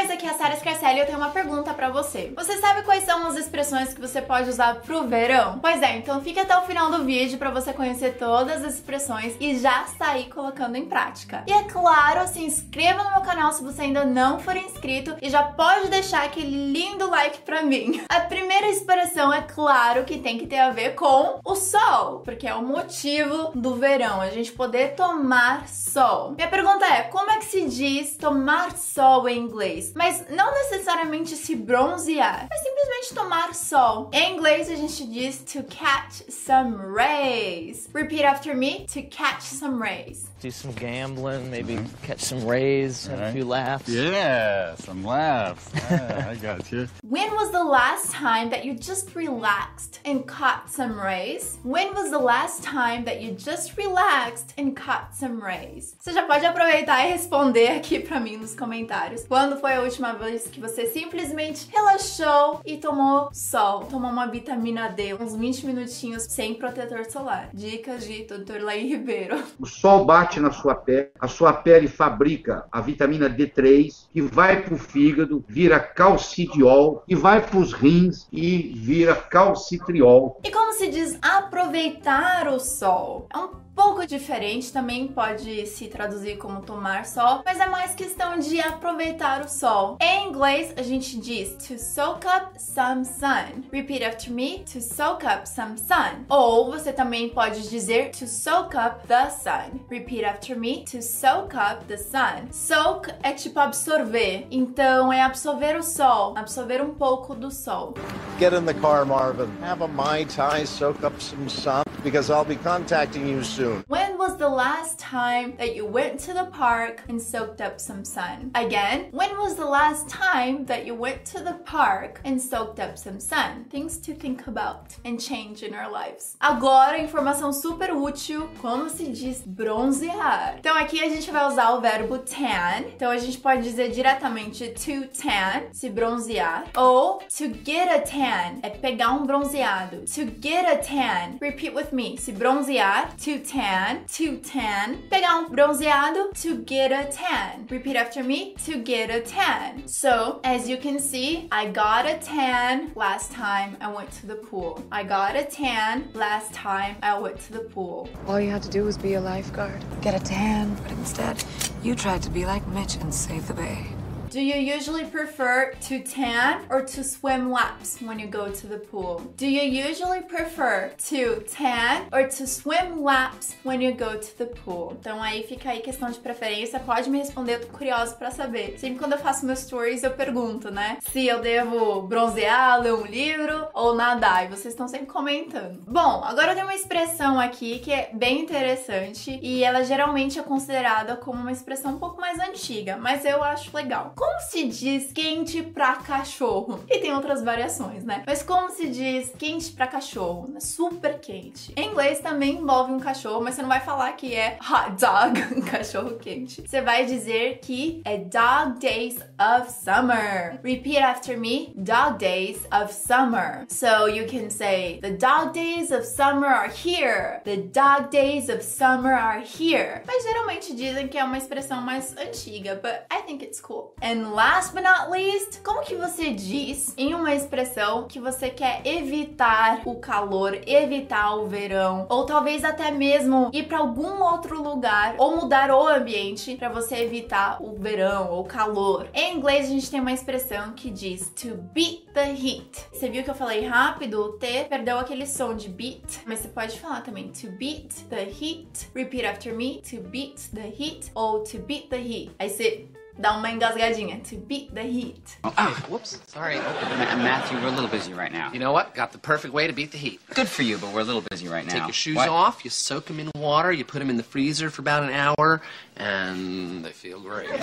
Mas aqui é a Sara Scarcelli e eu tenho uma pergunta pra você. Você sabe quais são as expressões que você pode usar pro verão? Pois é, então fique até o final do vídeo pra você conhecer todas as expressões e já sair colocando em prática. E é claro, se inscreva no meu canal se você ainda não for inscrito e já pode deixar aquele lindo like pra mim. A primeira expressão é claro que tem que ter a ver com o sol, porque é o motivo do verão, a gente poder tomar sol. Minha pergunta é, como é que se diz tomar sol em inglês? Mas não necessariamente se bronzear, é simplesmente tomar sol. Em inglês a gente diz to catch some rays. Repeat after me, to catch some rays. do some gambling, maybe catch some rays, have a Alright. few laughs. Yeah, some laughs. Yeah, I got you. When was the last time that you just relaxed and caught some rays? When was the last time that you just relaxed and caught some rays? Você já pode aproveitar e responder aqui pra mim nos comentários. Quando foi a última vez que você simplesmente relaxou e tomou sol, tomou uma vitamina D, uns 20 minutinhos sem protetor solar? Dicas de Dr. Laí Ribeiro. O sol bate na sua pele, a sua pele fabrica a vitamina D3, que vai para o fígado, vira calcidiol, e vai para os rins e vira calcitriol. E como se diz aproveitar o sol? É um diferente, também pode se traduzir como tomar sol, mas é mais questão de aproveitar o sol. Em inglês, a gente diz to soak up some sun. Repeat after me, to soak up some sun. Ou você também pode dizer to soak up the sun. Repeat after me, to soak up the sun. Soak é tipo absorver, então é absorver o sol, absorver um pouco do sol. Get in the car, Marvin. Have a Mai Tai, soak up some sun, because I'll be contacting you soon. Was the last time that you went to the park and soaked up some sun? Again, when was the last time that you went to the park and soaked up some sun? Things to think about and change in our lives. Agora, informação super útil, como se diz bronzear. Então aqui a gente vai usar o verbo tan. Então a gente pode dizer diretamente to tan, se bronzear, ou to get a tan, é pegar um bronzeado. To get a tan. Repeat with me. Se bronzear, to tan, to tan. Pegar um bronzeado, to get a tan. Repeat after me, to get a tan. So, as you can see, I got a tan last time I went to the pool. I got a tan last time I went to the pool. All you had to do was be a lifeguard, get a tan, but instead, you tried to be like Mitch and save the bay. Do you usually prefer to tan or to swim laps when you go to the pool? Do you usually prefer to tan or to swim laps when you go to the pool? Então aí fica aí questão de preferência, pode me responder, eu tô curiosa pra saber. Sempre quando eu faço meus stories eu pergunto, né? Se eu devo bronzear, ler um livro ou nadar, e vocês estão sempre comentando. Bom, agora tenho uma expressão aqui que é bem interessante e ela geralmente é considerada como uma expressão um pouco mais antiga, mas eu acho legal. Como se diz quente pra cachorro? E tem outras variações, né? Mas como se diz quente pra cachorro? Né? Super quente. Em inglês também envolve um cachorro, mas você não vai falar que é hot dog, cachorro quente. Você vai dizer que é dog days of summer. Repeat after me. Dog days of summer. So you can say the dog days of summer are here. The dog days of summer are here. Mas geralmente dizem que é uma expressão mais antiga, but I think it's cool. Last but not least, como que você diz em uma expressão que você quer evitar o calor, evitar o verão, ou talvez até mesmo ir para algum outro lugar ou mudar o ambiente para você evitar o verão ou calor? Em inglês a gente tem uma expressão que diz to beat the heat. Você viu que eu falei rápido? O T perdeu aquele som de beat, mas você pode falar também to beat the heat. Repeat after me, to beat the heat ou to beat the heat. Aí você dá uma engasgadinha, to beat the heat. Ah, whoops. Sorry. Matthew, we're a little busy right now. You know what? Got the perfect way to beat the heat. Good for you, but we're a little busy right now. Take your shoes What? off, you soak them in water, you put them in the freezer for about an hour, and they feel great.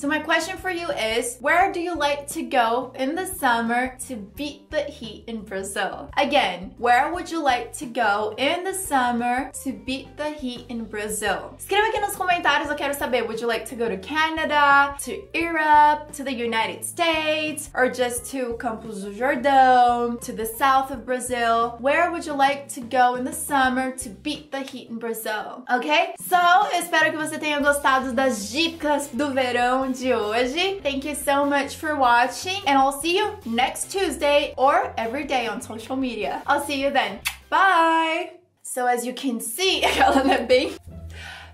So my question for you is, where do you like to go in the summer to beat the heat in Brazil? Again, where would you like to go in the summer to beat the heat in Brazil? Escreva aqui nos comentários, eu quero saber, would you like to go to Canada, to Europe, to the United States, or just to Campos do Jordão, to the south of Brazil? Where would you like to go in the summer to beat the heat in Brazil? Ok? So, espero que você tenha gostado das dicas do verão de hoje. Thank you so much for watching and I'll see you next Tuesday or every day on social media. I'll see you then. Bye! So as you can see, ela não é bem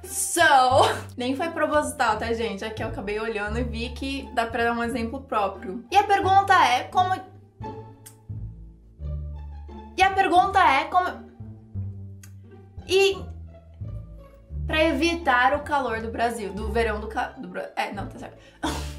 So, nem foi proposital, tá, gente? Aqui eu acabei olhando e vi que dá pra dar um exemplo próprio. E a pergunta é como. E a pergunta é como. E para evitar o calor do Brasil, do verão do, ca... do... É, não, tá certo.